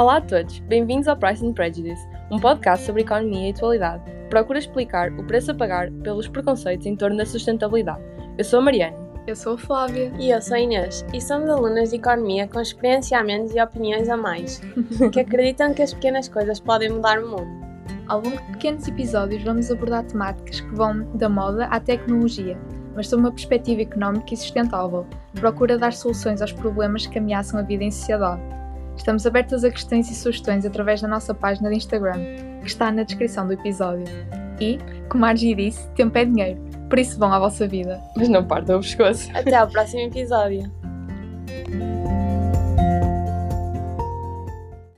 Olá a todos, bem-vindos ao Price and Prejudice, um podcast sobre economia e atualidade que procura explicar o preço a pagar pelos preconceitos em torno da sustentabilidade. Eu sou a Mariana. Eu sou a Flávia. E eu sou a Inês, e somos alunas de Economia com experienciamentos e opiniões a mais, que acreditam que as pequenas coisas podem mudar o mundo. Ao longo de pequenos episódios, vamos abordar temáticas que vão da moda à tecnologia, mas sob uma perspectiva económica e sustentável, que procura dar soluções aos problemas que ameaçam a vida em sociedade. Estamos abertas a questões e sugestões através da nossa página de Instagram, que está na descrição do episódio. E, como a Argy disse, tempo é dinheiro, por isso vão à vossa vida. Mas não partam o pescoço. Até ao próximo episódio.